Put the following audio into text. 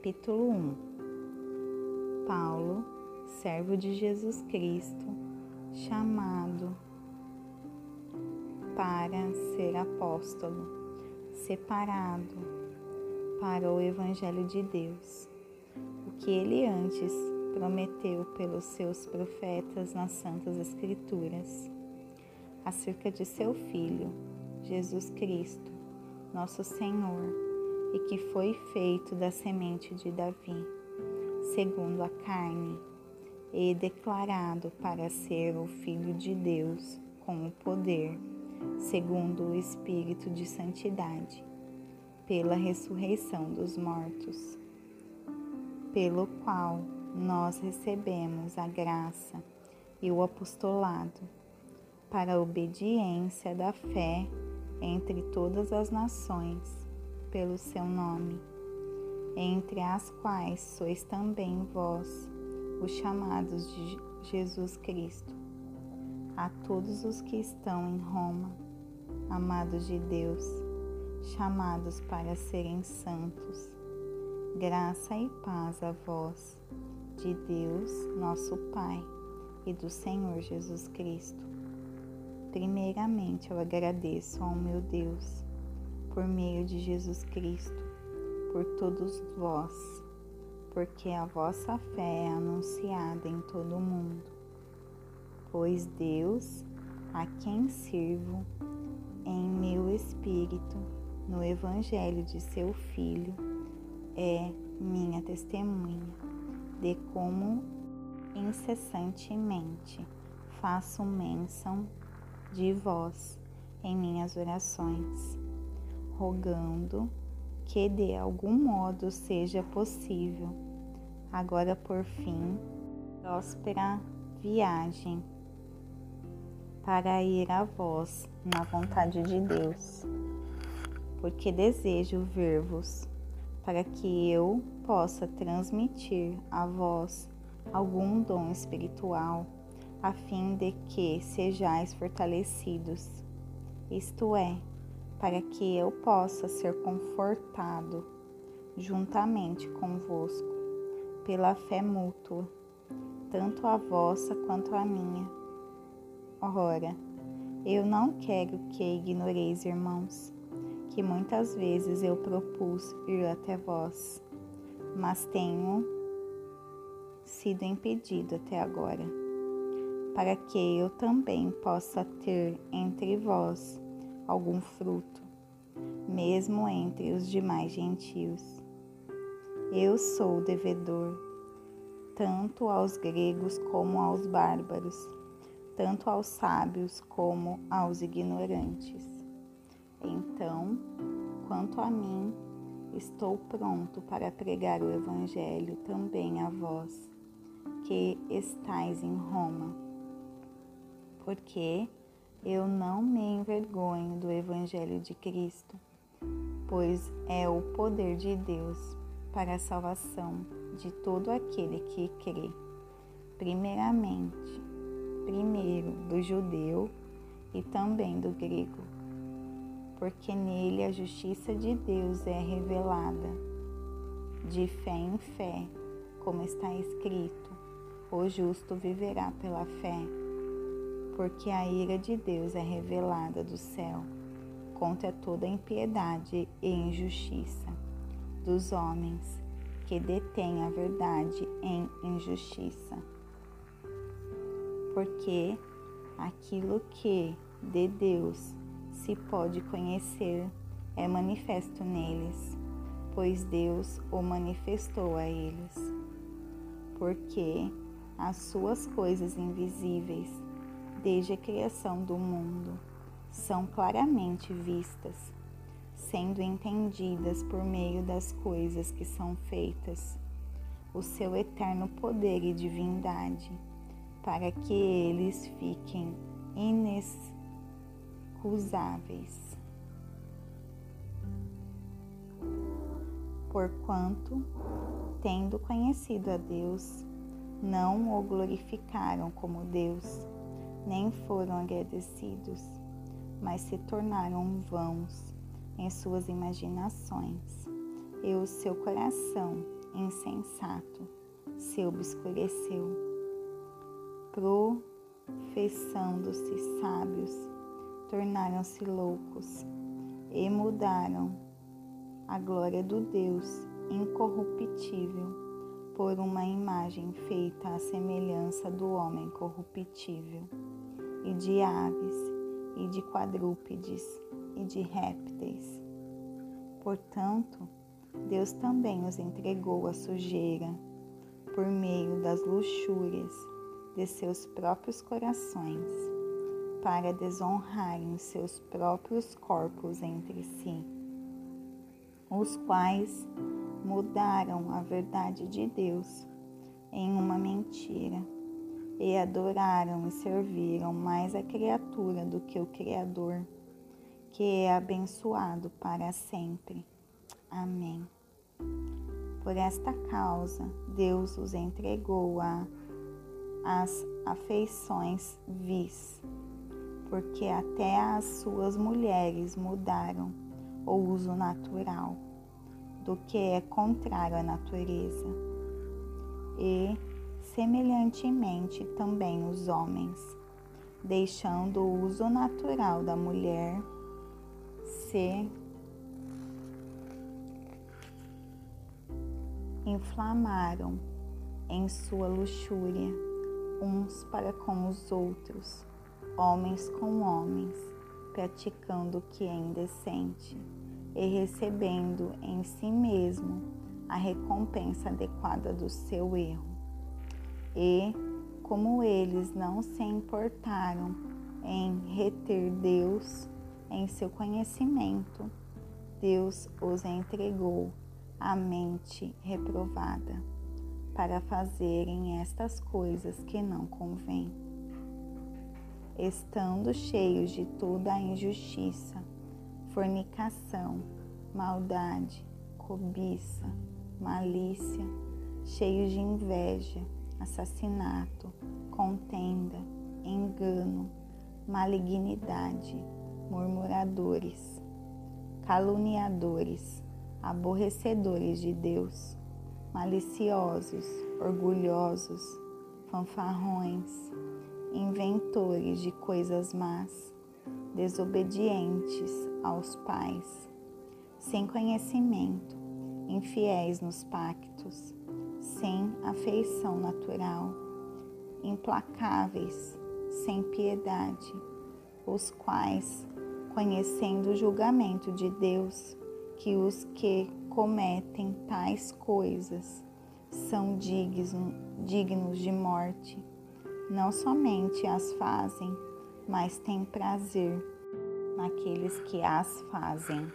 Capítulo 1 Paulo, servo de Jesus Cristo, chamado para ser apóstolo, separado para o Evangelho de Deus, o que ele antes prometeu pelos seus profetas nas Santas Escrituras, acerca de seu Filho, Jesus Cristo, nosso Senhor e que foi feito da semente de Davi, segundo a carne, e declarado para ser o Filho de Deus com o poder, segundo o Espírito de Santidade, pela ressurreição dos mortos, pelo qual nós recebemos a graça e o apostolado para a obediência da fé entre todas as nações pelo seu nome, entre as quais sois também vós, os chamados de Jesus Cristo. A todos os que estão em Roma, amados de Deus, chamados para serem santos, graça e paz a vós, de Deus, nosso Pai, e do Senhor Jesus Cristo. Primeiramente eu agradeço ao meu Deus por meio de Jesus Cristo, por todos vós, porque a vossa fé é anunciada em todo o mundo. Pois Deus, a quem sirvo, em meu espírito, no Evangelho de seu Filho, é minha testemunha de como incessantemente faço menção de vós em minhas orações rogando que de algum modo seja possível, agora por fim, próspera viagem para ir a vós na vontade de Deus, porque desejo ver-vos, para que eu possa transmitir a vós algum dom espiritual, a fim de que sejais fortalecidos, isto é, para que eu possa ser confortado juntamente convosco pela fé mútua, tanto a vossa quanto a minha. Ora, eu não quero que ignoreis, irmãos, que muitas vezes eu propus ir até vós, mas tenho sido impedido até agora, para que eu também possa ter entre vós algum fruto, mesmo entre os demais gentios. Eu sou devedor, tanto aos gregos como aos bárbaros, tanto aos sábios como aos ignorantes. Então, quanto a mim, estou pronto para pregar o Evangelho também a vós, que estais em Roma. Porque eu não me envergonho do Evangelho de Cristo, pois é o poder de Deus para a salvação de todo aquele que crê. Primeiramente, primeiro do judeu e também do grego, porque nele a justiça de Deus é revelada, de fé em fé, como está escrito: o justo viverá pela fé porque a ira de Deus é revelada do céu contra toda impiedade e injustiça dos homens que detêm a verdade em injustiça. Porque aquilo que de Deus se pode conhecer é manifesto neles, pois Deus o manifestou a eles. Porque as suas coisas invisíveis desde a criação do mundo, são claramente vistas, sendo entendidas por meio das coisas que são feitas, o seu eterno poder e divindade, para que eles fiquem inexcusáveis. Porquanto, tendo conhecido a Deus, não o glorificaram como Deus nem foram agradecidos, mas se tornaram vãos em suas imaginações, e o seu coração insensato se obscureceu. Professando-se sábios, tornaram-se loucos e mudaram a glória do Deus incorruptível por uma imagem feita à semelhança do homem corruptível, e de aves, e de quadrúpedes, e de répteis. Portanto, Deus também os entregou à sujeira por meio das luxúrias de seus próprios corações, para desonrarem seus próprios corpos entre si, os quais mudaram a verdade de Deus em uma mentira e adoraram e serviram mais a criatura do que o Criador, que é abençoado para sempre. Amém. Por esta causa, Deus os entregou a as afeições vis, porque até as suas mulheres mudaram o uso natural do que é contrário à natureza. E, semelhantemente, também os homens, deixando o uso natural da mulher, se inflamaram em sua luxúria, uns para com os outros, homens com homens, praticando o que é indecente e recebendo em si mesmo a recompensa adequada do seu erro. E, como eles não se importaram em reter Deus em seu conhecimento, Deus os entregou à mente reprovada para fazerem estas coisas que não convêm. Estando cheios de toda a injustiça, fornicação, maldade, cobiça, malícia, cheios de inveja, assassinato, contenda, engano, malignidade, murmuradores, caluniadores, aborrecedores de Deus, maliciosos, orgulhosos, fanfarrões, inventores de coisas más, desobedientes aos pais, sem conhecimento, infiéis nos pactos, sem afeição natural, implacáveis, sem piedade, os quais, conhecendo o julgamento de Deus, que os que cometem tais coisas são dignos de morte, não somente as fazem, mas têm prazer naqueles que as fazem.